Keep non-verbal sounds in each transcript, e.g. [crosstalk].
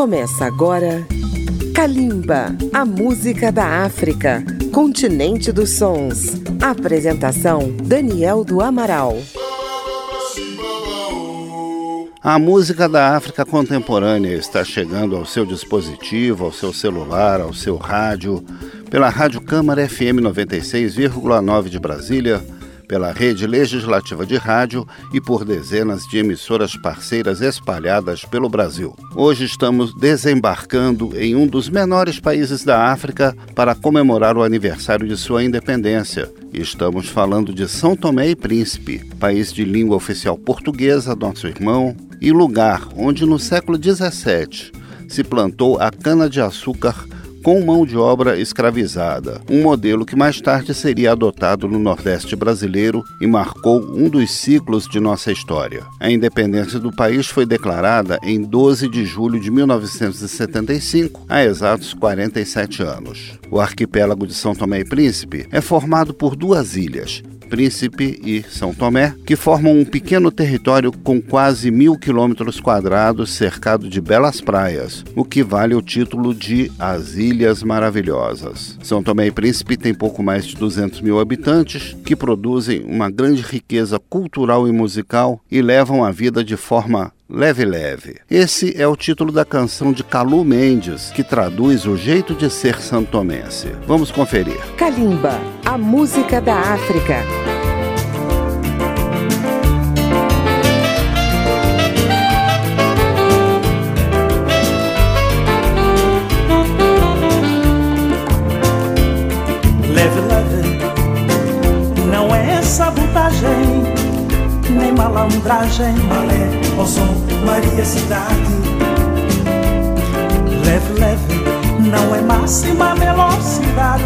Começa agora Kalimba, a música da África, continente dos sons. Apresentação Daniel do Amaral. A música da África contemporânea está chegando ao seu dispositivo, ao seu celular, ao seu rádio, pela Rádio Câmara FM 96,9 de Brasília pela rede legislativa de rádio e por dezenas de emissoras parceiras espalhadas pelo Brasil. Hoje estamos desembarcando em um dos menores países da África para comemorar o aniversário de sua independência. Estamos falando de São Tomé e Príncipe, país de língua oficial portuguesa, nosso irmão, e lugar onde no século XVII se plantou a cana-de-açúcar com mão de obra escravizada, um modelo que mais tarde seria adotado no Nordeste brasileiro e marcou um dos ciclos de nossa história. A independência do país foi declarada em 12 de julho de 1975, há exatos 47 anos. O arquipélago de São Tomé e Príncipe é formado por duas ilhas, Príncipe e São Tomé, que formam um pequeno território com quase mil quilômetros quadrados cercado de belas praias, o que vale o título de As Ilhas Maravilhosas. São Tomé e Príncipe tem pouco mais de 200 mil habitantes, que produzem uma grande riqueza cultural e musical e levam a vida de forma Leve Leve. Esse é o título da canção de Calu Mendes, que traduz o jeito de ser santomense. Vamos conferir. Kalimba, a música da África. Leve, leve, não é sabotagem, nem malandragem, Maria Cidade. Leve, leve, não é máxima velocidade,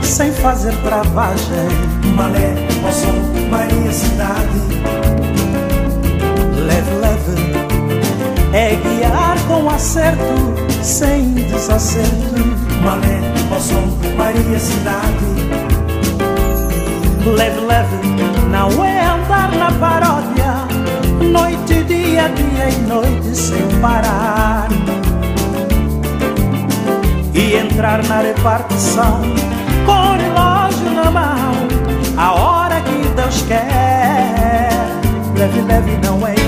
sem fazer travagem. Malé, ó som, Maria Cidade. Leve, leve, é guiar com acerto, sem desacerto. Malé, ó som, Maria Cidade. Leve, leve, não é andar na paródia Noite, dia, dia e noite sem parar. E entrar na repartição Com o relógio na mão A hora que Deus quer. Leve, leve não é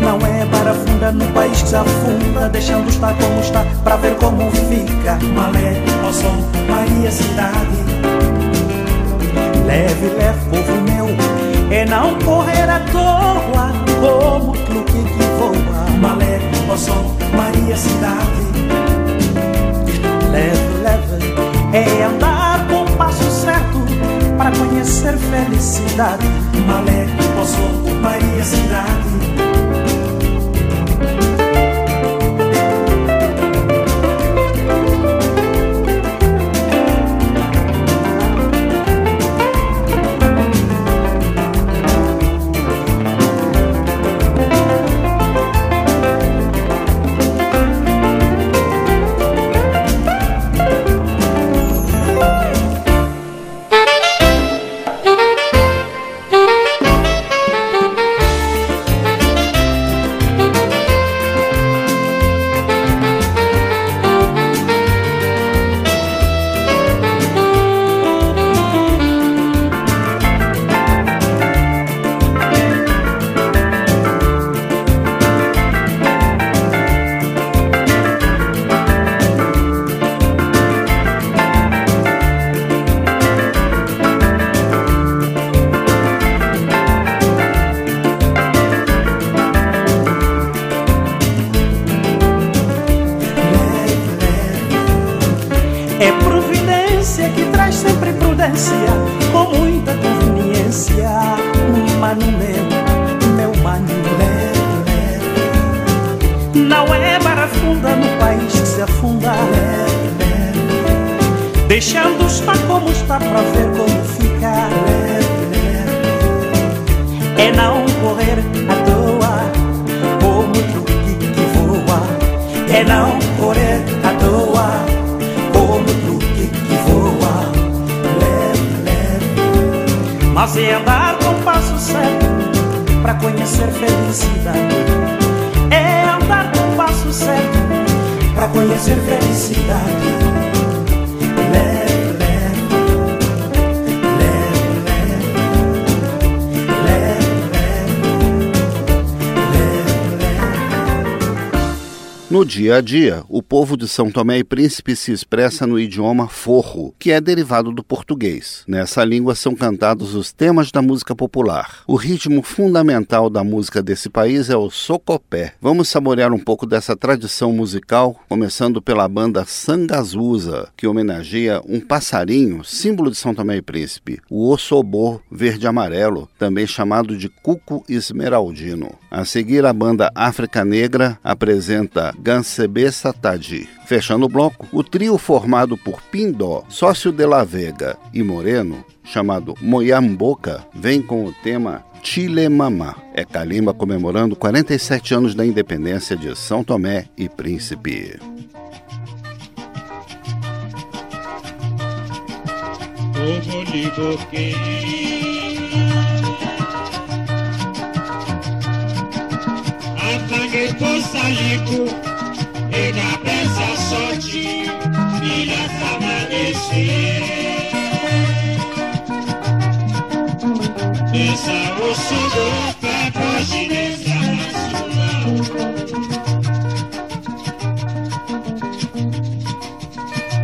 Não é para funda no país que se afunda, deixando estar como está, pra ver como fica. Malé, Moção, Maria Cidade. Leve, leve, povo meu, é não correr à toa, como o que voa. Malé, Moção, Maria Cidade leve, leve é andar com passo certo para conhecer felicidade. Malé, posso, Maria, cidade. Funda no país que se afunda. Deixando estar como está para ver como fica. É não correr à toa, como truque que voa. É não correr à toa, como truque que voa. Mas é andar com passo certo para conhecer felicidade. É andar com passo certo para conhecer felicidade. No dia a dia, o povo de São Tomé e Príncipe se expressa no idioma forro, que é derivado do português. Nessa língua são cantados os temas da música popular. O ritmo fundamental da música desse país é o socopé. Vamos saborear um pouco dessa tradição musical, começando pela banda Sangazusa, que homenageia um passarinho, símbolo de São Tomé e Príncipe, o ossobô verde-amarelo, também chamado de cuco esmeraldino. A seguir, a banda África Negra apresenta Gansebe Satadi. Fechando o bloco, o trio formado por Pindó, Sócio de la Vega e Moreno, chamado Moyamboca, vem com o tema Chile Mamá. É Calimba comemorando 47 anos da independência de São Tomé e Príncipe. Apaguei por salico e na peça sorte, filha amanhecer. Essa osso do pé pode nessa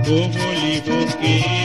Como lhe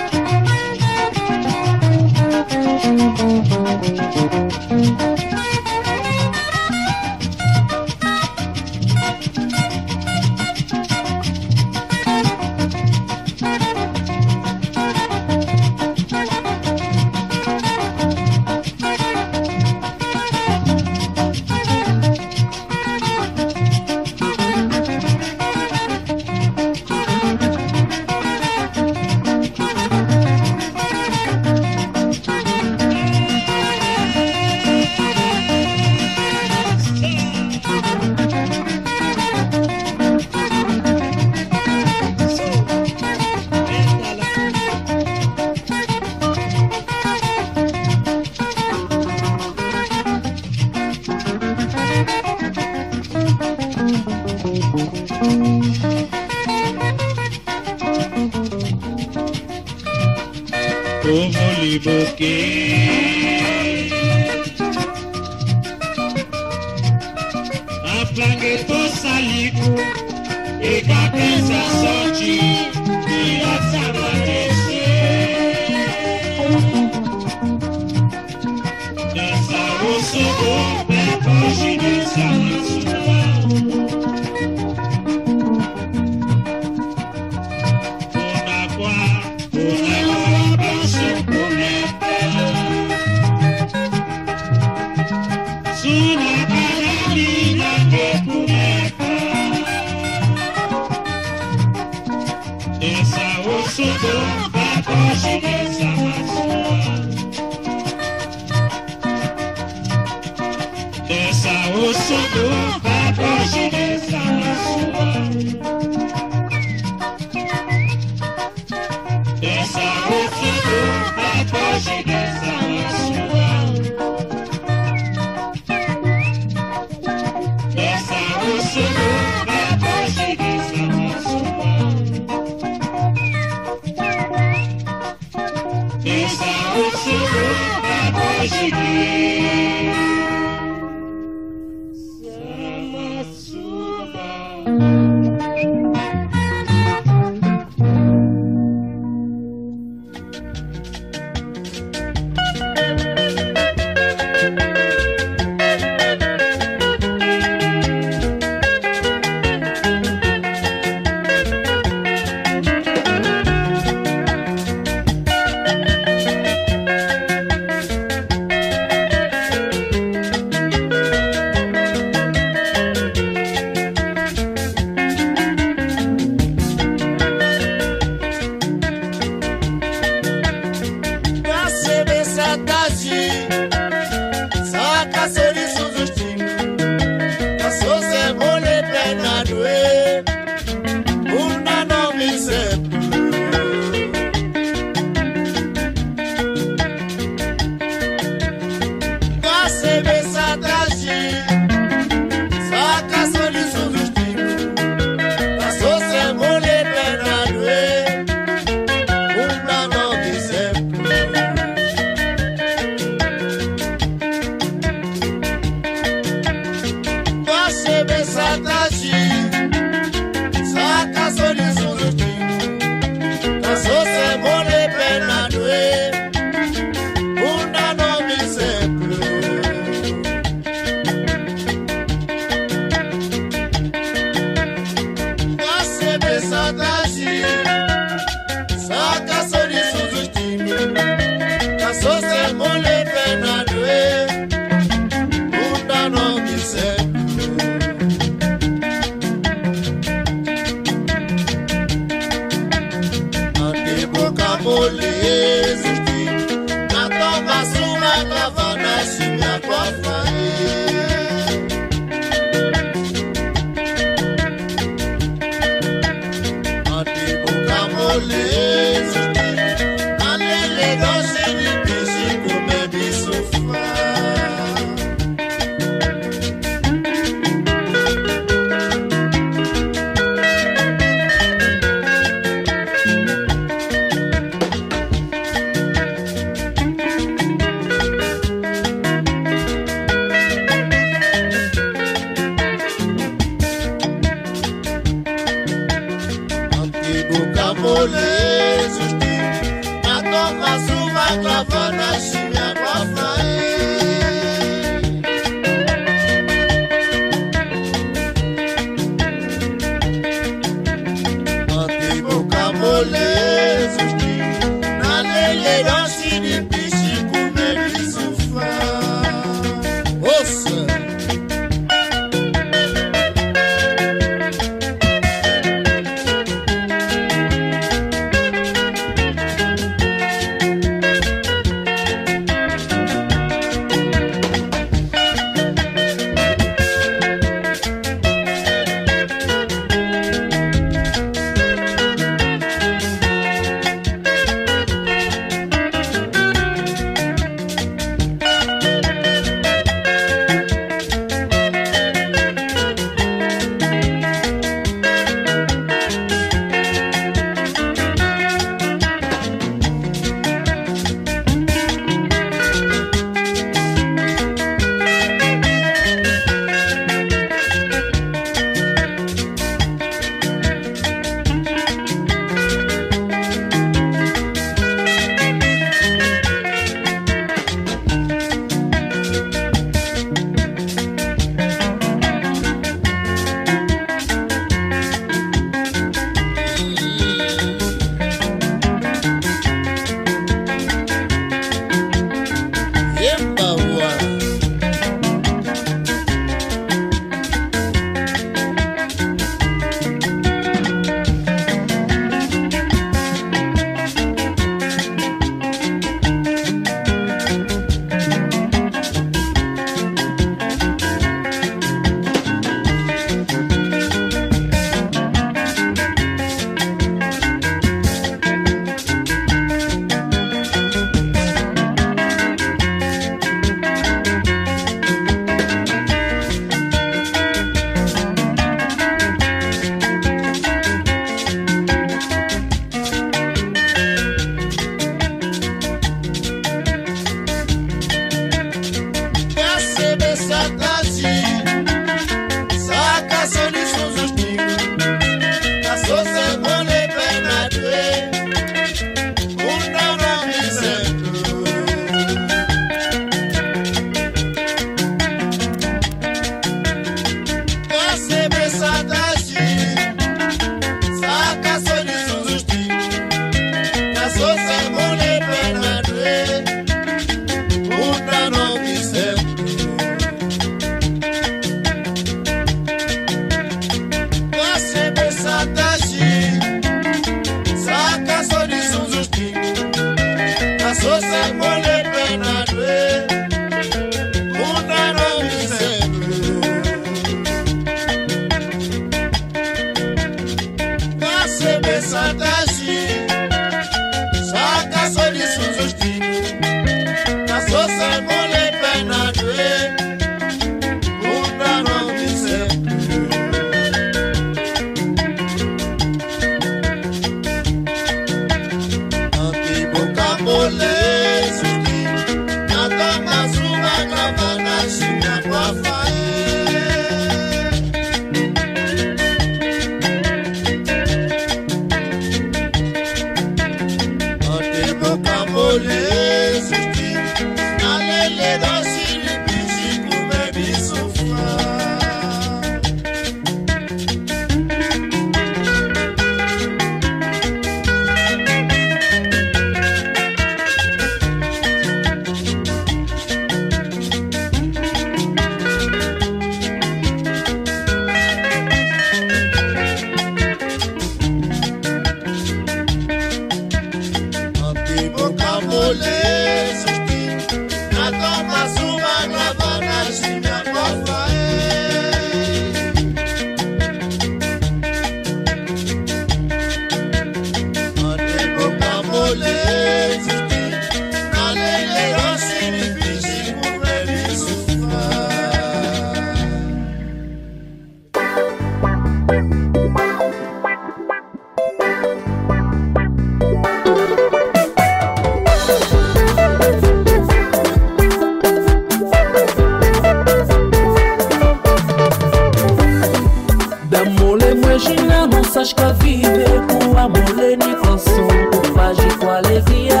Saj ka vive pou amole ni konson Pou faji kwa levia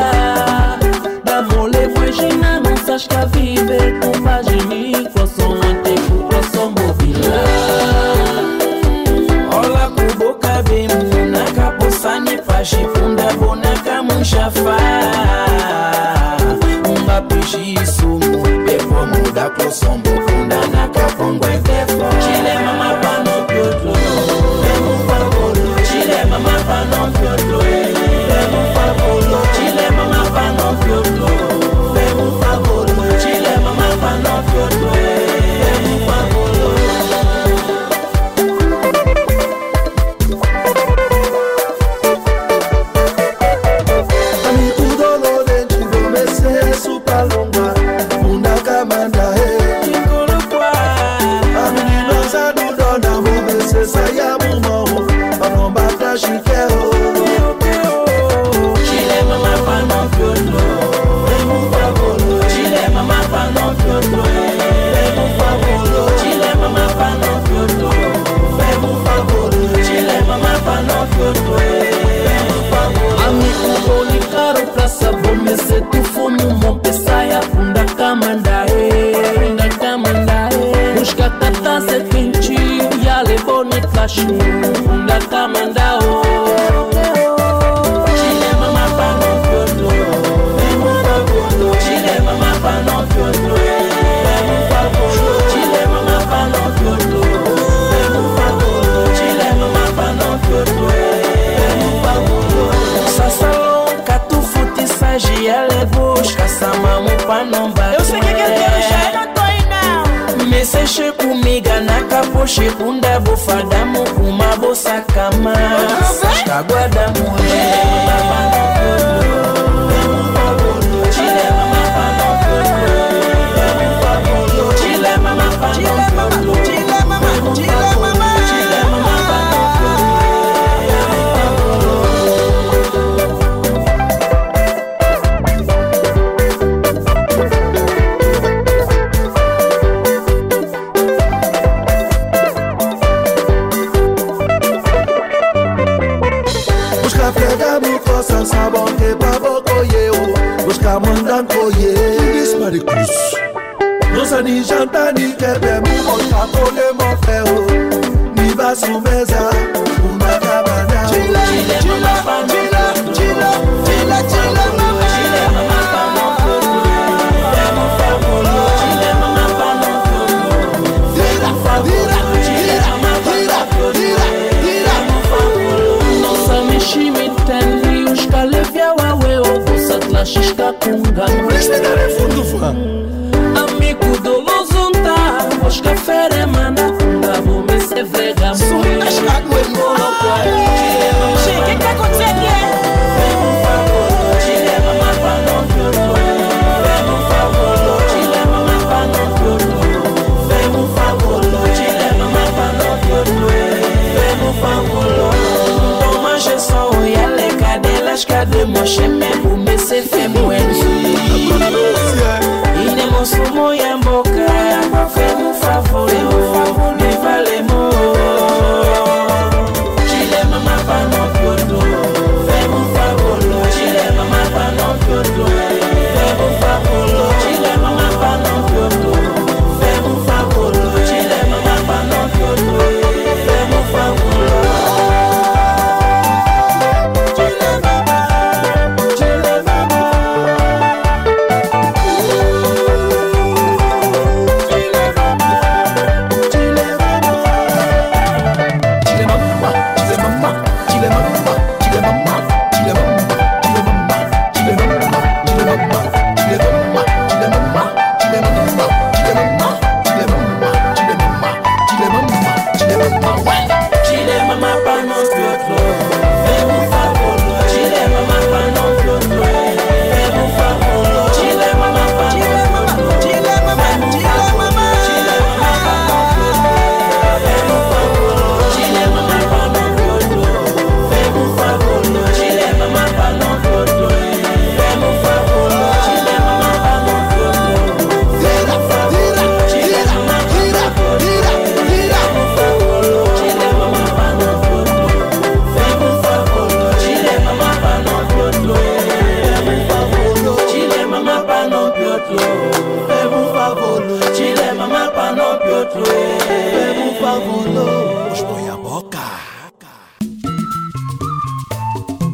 Da mole vweji nanon Saj ka vive pou faji ni konson Ante pou konson bo vila Ola kubo kabe muna Kaposani fashi funda Bona kamushafa Mba um pishi isu Pepo muda kosombo Funda na nakafongwe kaposhe kunda bofadamu kuma bosakama kagwadamu na mesa uma cabana. Tila, tila, tila, tila, tila, tila, mamãe. Shishka kunga Amigo do tira, tira, worship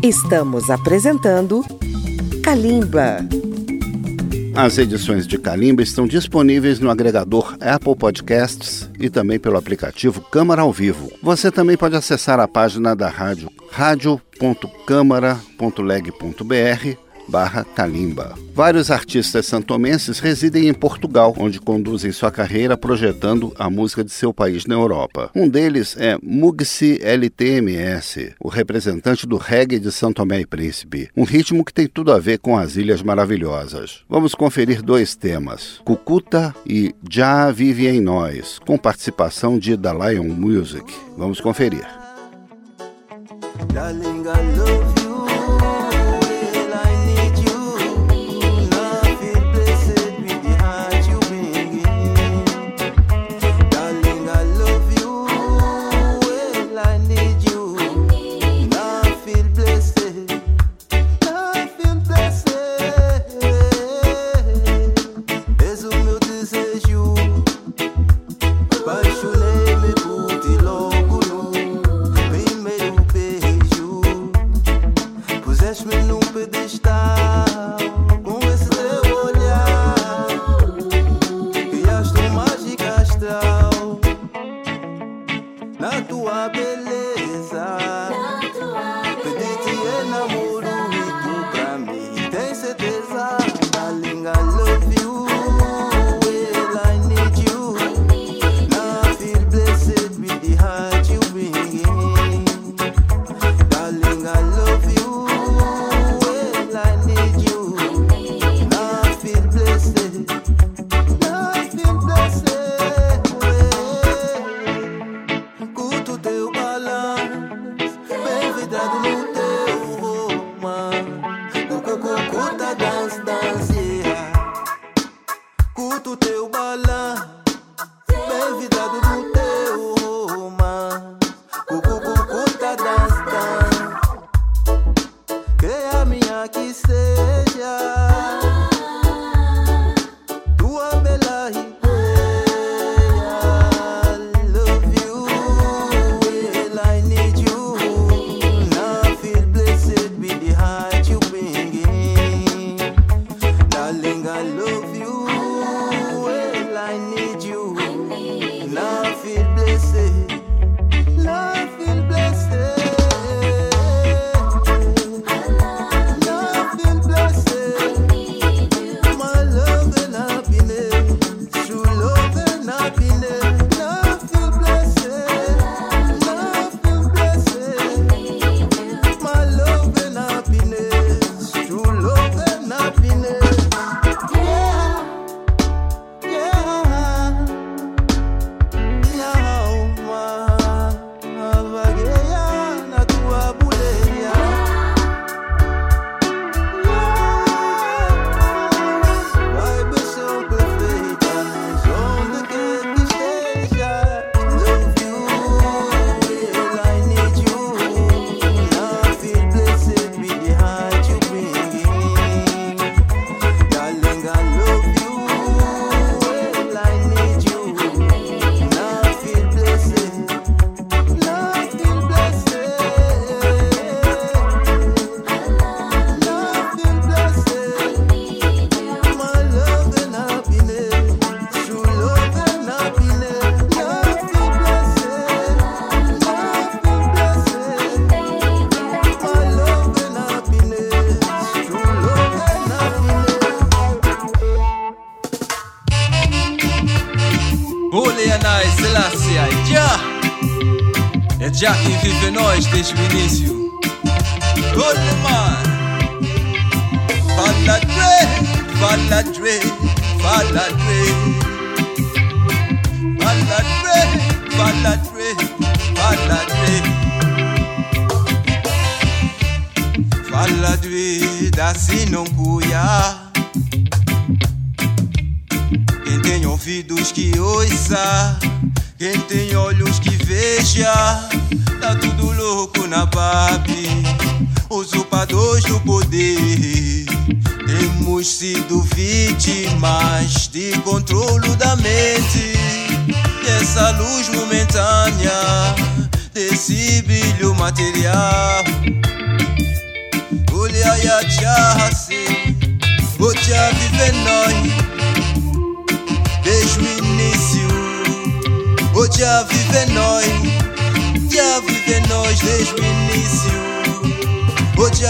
Estamos apresentando Calimba. As edições de Calimba estão disponíveis no agregador Apple Podcasts e também pelo aplicativo Câmara ao Vivo. Você também pode acessar a página da rádio radio.câmara.leg.br barra Kalimba. Vários artistas santomenses residem em Portugal, onde conduzem sua carreira projetando a música de seu país na Europa. Um deles é Mugsi LTMS, o representante do reggae de São Tomé e Príncipe, um ritmo que tem tudo a ver com as Ilhas Maravilhosas. Vamos conferir dois temas, Cucuta e Já Vive em Nós, com participação de The Lion Music. Vamos conferir. Darling, I love you.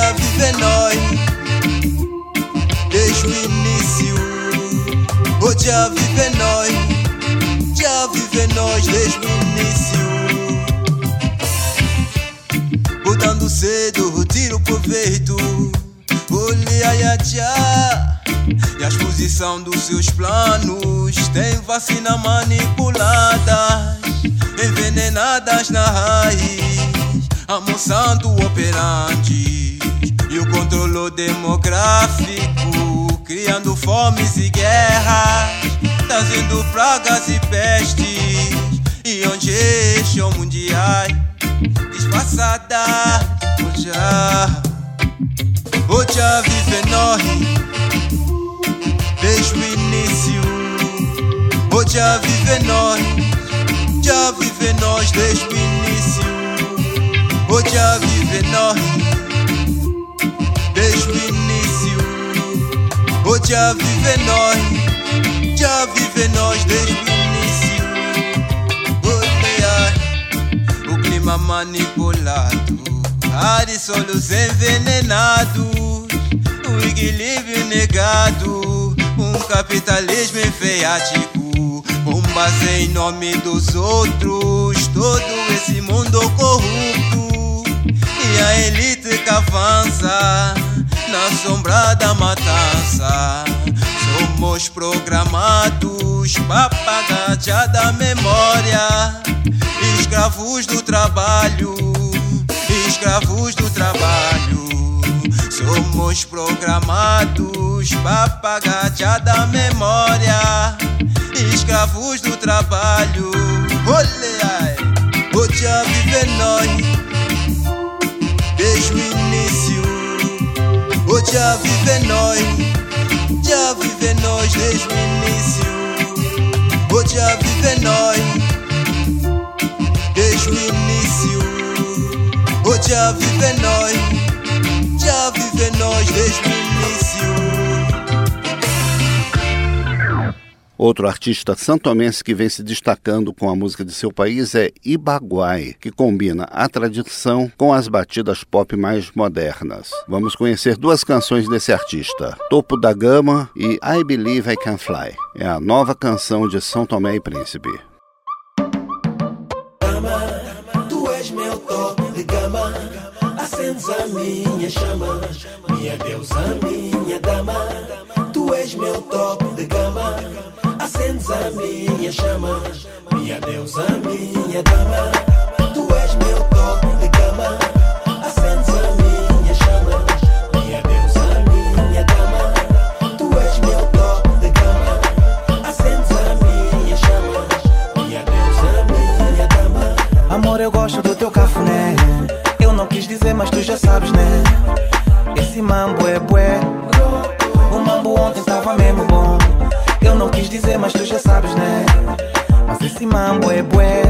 Oh, já vive nós, desde o início. Oh, já vive nós, já vive nós desde o início. Botando cedo, tiro proveito. Olha, ya, já. E a exposição dos seus planos tem vacina manipuladas, envenenadas na raiz, amoçando operantes e o controle demográfico, criando fomes e guerras, trazendo pragas e pestes e onde mundiais disfarçadas. Já, já vive nós desde o início. Já vive nós, já vive nós desde o início. Já vive nós, desde o início. Oh, já vive nós, já vive nós desde o início. Olha, o clima manipulado, ar e solos envenenados, o equilíbrio negado. Um capitalismo enfeático, com base em nome dos outros, todo esse mundo corrupto. E a elite que avança na sombra da matança. Somos programados para pagar da memória, escravos do trabalho, escravos do trabalho. Somos programados para pagar da memória, escravos do trabalho. Olha, o já vive nós desde o início. O já vive nós, já vive nós desde o início. O já vive nós desde o início. O já vive nós já vive nós desde o início. Outro artista santomense que vem se destacando com a música de seu país é Ibaguai, que combina a tradição com as batidas pop mais modernas. Vamos conhecer duas canções desse artista, Topo da Gama e I Believe I Can Fly. É a nova canção de São Tomé e Príncipe. Tu és meu toque de gama, acendes a minha chama, minha deusa, minha dama. Tu és meu toque de gama, acendes a minha chama, minha deusa, minha dama. Tu és meu toque de gama, acendes a minha chama, minha deusa, minha dama. Tu és meu toque de gama, acendes a minha chama, minha deusa, minha dama. Amor, eu gosto do teu cafuné. Eu não quis dizer, mas tu já sabes, né? Esse mambo é bué. O mambo ontem tava mesmo bom. Não quis dizer, mas tu já sabes, né? Mas esse mambo é bué.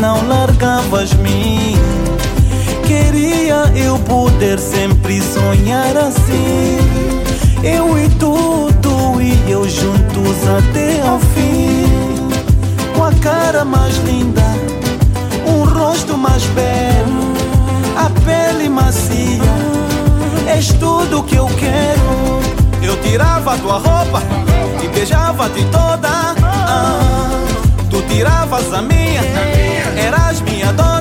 não largavas mim. Queria eu poder sempre sonhar assim. Eu e tu, tu e eu juntos até ao fim. Com a cara mais linda, um rosto mais belo, a pele macia. És tudo que eu quero. Eu tirava tua roupa e beijava-te toda. Ah. Tiravas a minha, eras minha dona.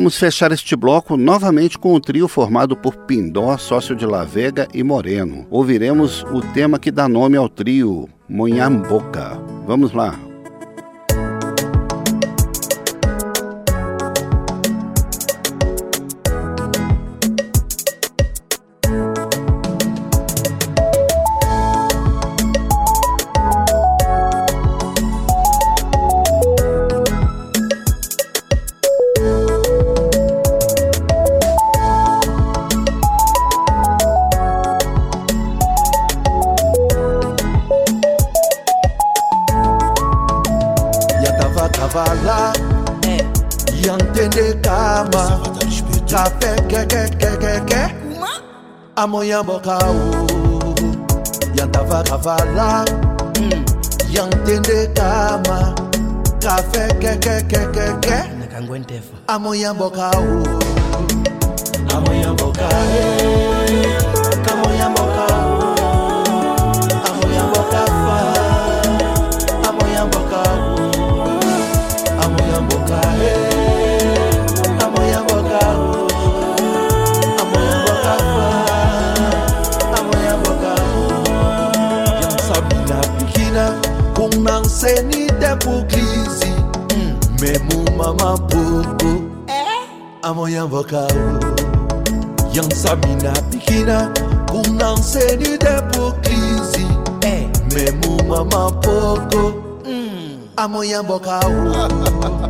Vamos fechar este bloco novamente com o trio formado por Pindó, sócio de Lavega e Moreno. Ouviremos o tema que dá nome ao trio, Monhamboca. Vamos lá. yamboka u yantavaravala mm. yantendekama kafe kekekekeke amoyamboka u amoyamboka e. venite pour glisi Me mou mama poco, eh? Amo yan vokavo Yan samina pikina Kuna venite pour glisi eh. Me mou mama poco, mm. Amo yan vokavo [laughs]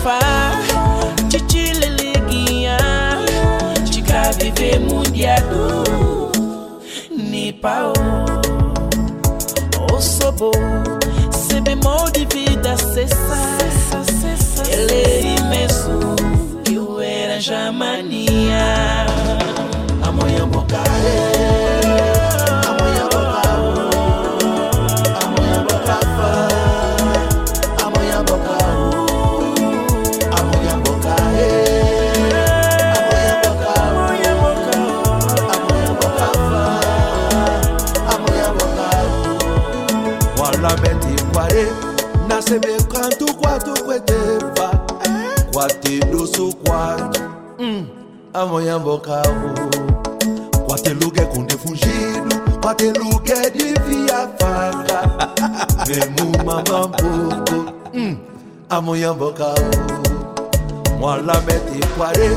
Lungi é fá, chichileleguinha, chica vive mundiado, ni pao. O sobo, se bemol de vida cessar, ele é imenso, o era jamania. amoya mboka amanhã-boca-o. Quate lugar com defugido, quate lugar de via faca. [laughs] Mesmo mamambuco, hum, amanhã-boca-o. Mwa la mete quare,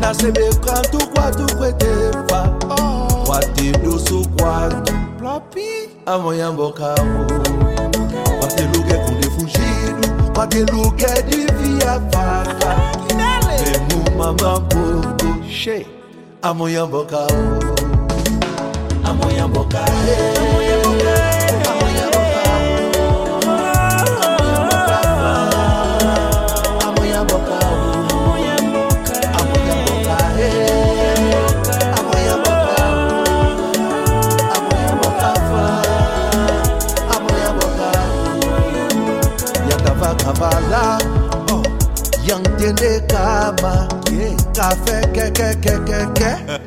na sebe quanto quanto quetefa. Quate do su quanto, plapi, amanhã-boca-o. Quate lugar com defugido, quate de via faca. She, Amoyamboka. Amoyamboka. Amoyamboka. Kavala, oh, yang tene kama. E oh yantende kama yeah. kafe kekekekeke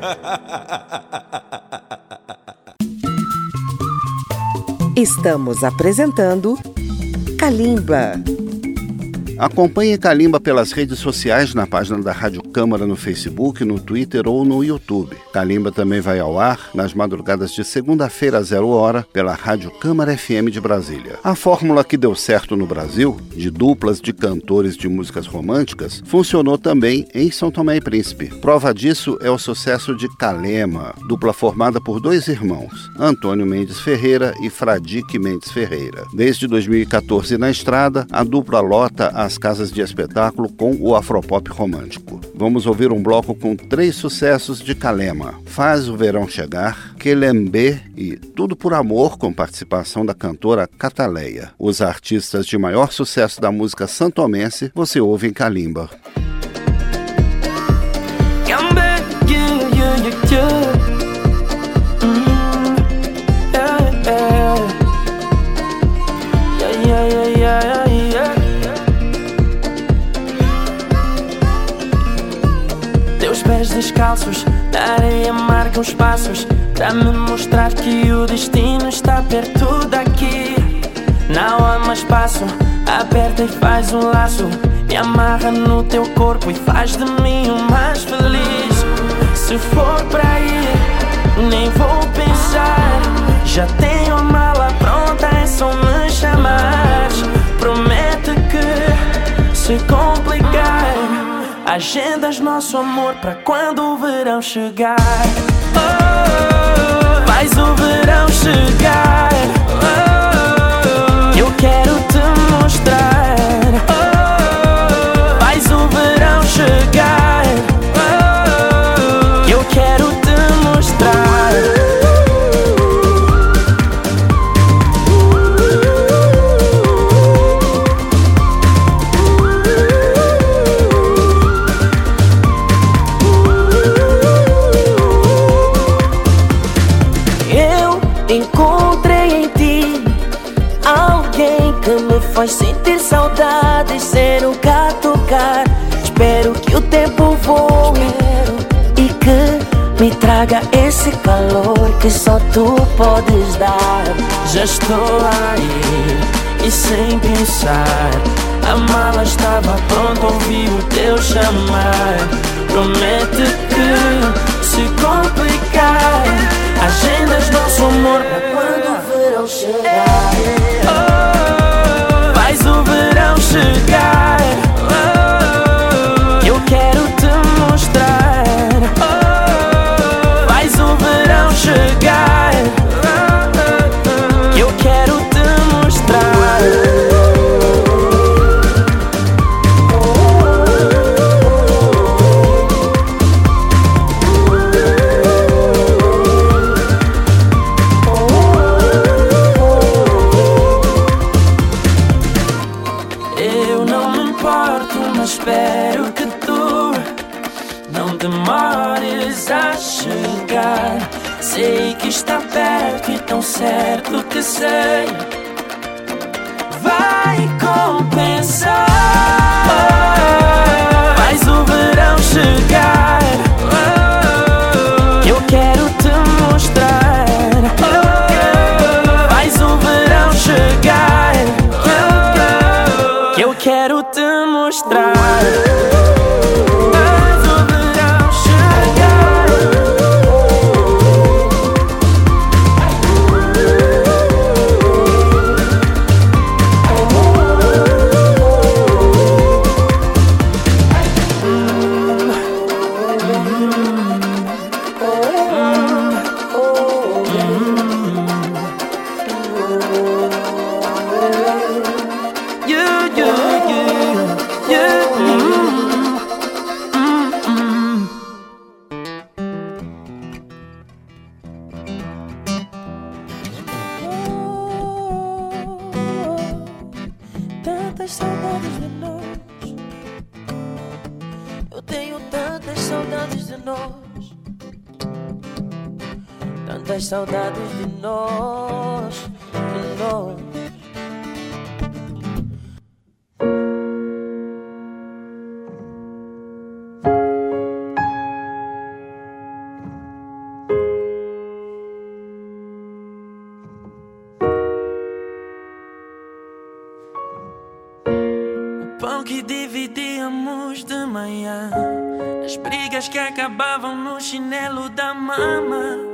Estamos apresentando Kalimba. Acompanhe Calimba pelas redes sociais na página da Rádio Câmara no Facebook, no Twitter ou no YouTube. Calimba também vai ao ar nas madrugadas de segunda-feira a zero hora pela Rádio Câmara FM de Brasília. A fórmula que deu certo no Brasil, de duplas de cantores de músicas românticas, funcionou também em São Tomé e Príncipe. Prova disso é o sucesso de Calema, dupla formada por dois irmãos, Antônio Mendes Ferreira e Fradique Mendes Ferreira. Desde 2014 na estrada, a dupla lota as casas de espetáculo com o afropop romântico. Vamos ouvir um bloco com três sucessos de Calema: Faz o Verão Chegar, Quelembê e Tudo por Amor, com participação da cantora Cataleia. Os artistas de maior sucesso da música santomense você ouve em Calimba. Deus descalços, na areia marcam os passos Pra me mostrar que o destino está perto daqui. Não há mais espaço, aperta e faz um laço Me amarra no teu corpo e faz de mim o mais feliz. Se for pra ir, nem vou pensar Já tenho a mala pronta, é só me chamar Promete que se complicar Agendas nosso amor pra quando o verão chegar. Oh, Faz podes dar. Já estou aí e sem pensar. A mala estava pronta, ouvi o teu chamar. Promete que Sei que está perto e tão certo que sei. Vai compensar. Faz o verão chegar.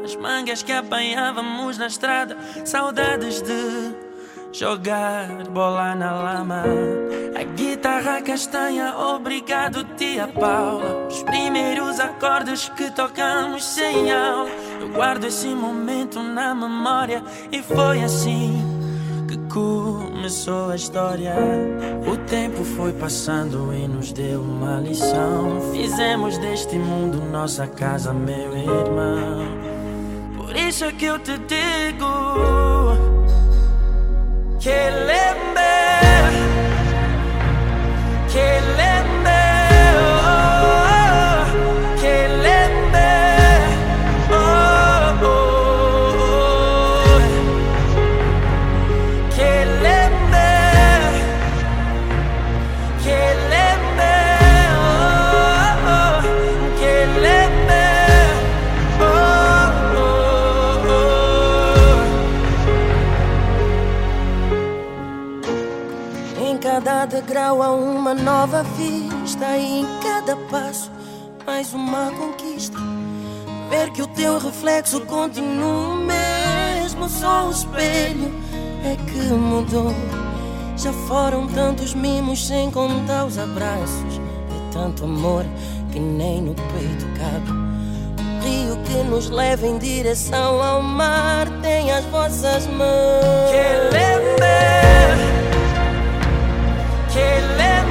As mangas que apanhávamos na estrada. Saudades de jogar bola na lama. A guitarra castanha, obrigado, tia Paula. Os primeiros acordes que tocamos sem aula. Eu guardo esse momento na memória. E foi assim que começou a história. O tempo foi passando e nos deu uma lição. Fizemos deste mundo nossa casa, meu irmão. Por isso é que eu te digo que lembre, que lembre, A uma nova vista e em cada passo mais uma conquista. Ver que o teu reflexo continua o mesmo, só o espelho é que mudou. Já foram tantos mimos sem contar os abraços. É tanto amor que nem no peito cabe. O rio que nos leva em direção ao mar tem as vossas mãos. Que lembre say let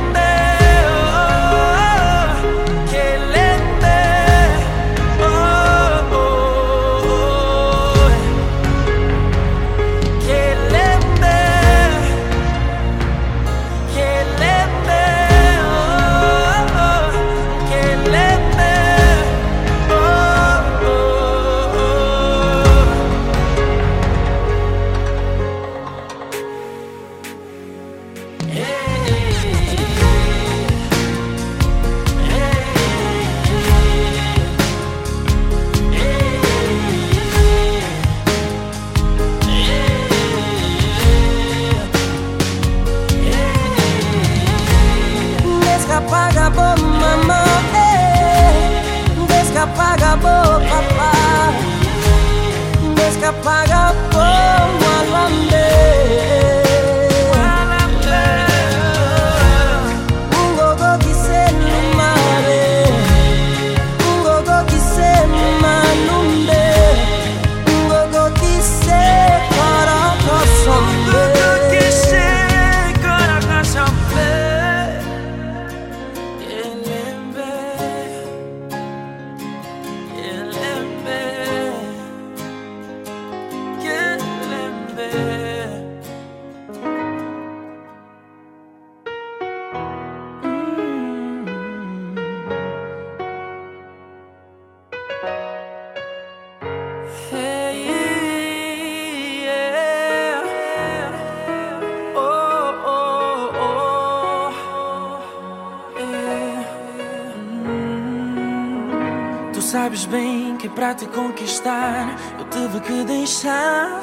te conquistar, eu tive que deixar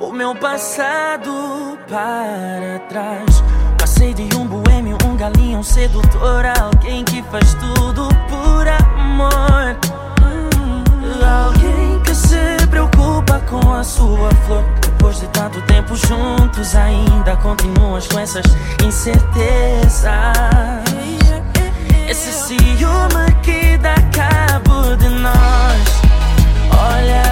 o meu passado para trás. Passei de um boêmio, um galinha, um sedutor, alguém que faz tudo por amor. Alguém que se preocupa com a sua flor. Depois de tanto tempo juntos, ainda continuas com essas incertezas. Esse ciúme que dá cabo de nós. Olha.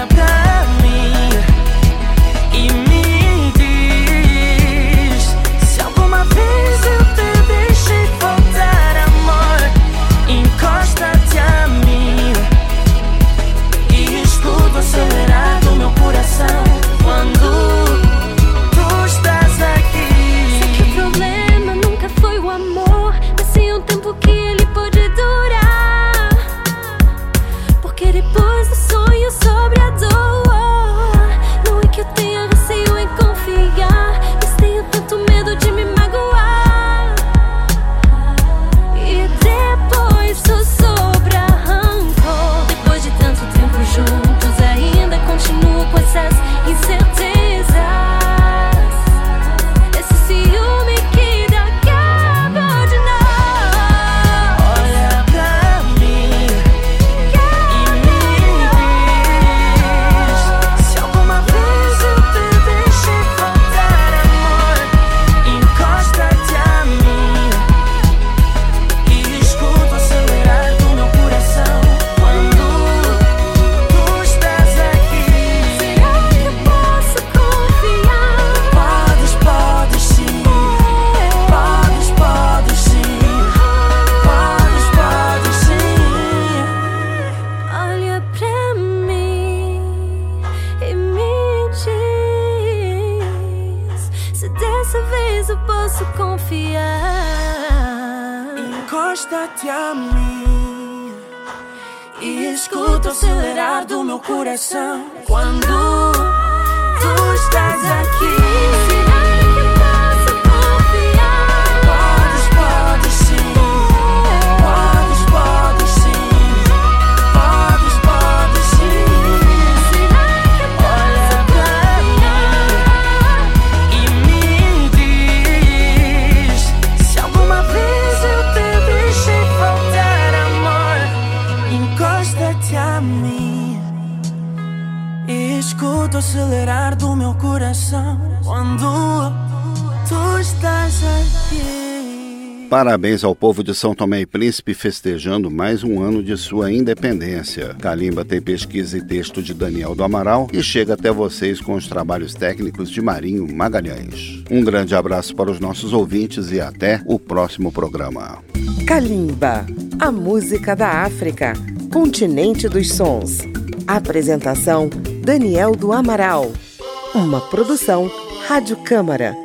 Parabéns ao povo de São Tomé e Príncipe festejando mais um ano de sua independência. Calimba tem pesquisa e texto de Daniel do Amaral e chega até vocês com os trabalhos técnicos de Marinho Magalhães. Um grande abraço para os nossos ouvintes e até o próximo programa. Kalimba, a música da África, continente dos sons. Apresentação: Daniel do Amaral. Uma produção Rádio Câmara